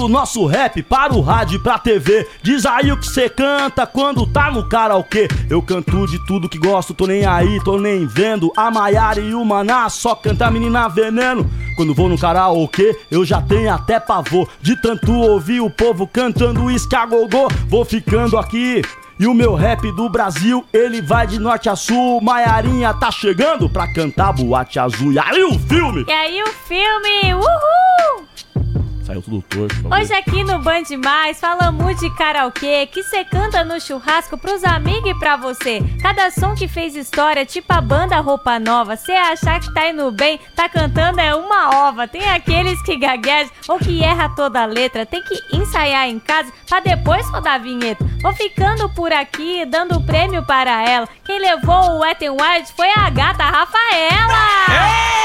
levando o nosso rap para o rádio e pra TV. Diz aí o que cê canta quando tá no karaokê. Eu canto de tudo que gosto, tô nem aí, tô nem vendo. A Maiara e o Maná só canta menina veneno. Quando vou no karaokê, eu já tenho até pavor de tanto ouvir o povo cantando escagogô. Vou ficando aqui. E o meu rap do Brasil, ele vai de norte a sul. Maiarinha tá chegando pra cantar boate azul. E aí o filme? E aí o filme? Uhul! Tudo torto. Hoje aqui no Band Mais falamos de karaokê que cê canta no churrasco pros amigos e pra você. Cada som que fez história, tipo a banda Roupa Nova. Cê achar que tá indo bem, tá cantando é uma ova. Tem aqueles que gaguejam ou que erra toda a letra. Tem que ensaiar em casa pra depois rodar a vinheta. Vou ficando por aqui, dando o prêmio para ela. Quem levou o Wet n Wild foi a gata Rafaela. Mesmo.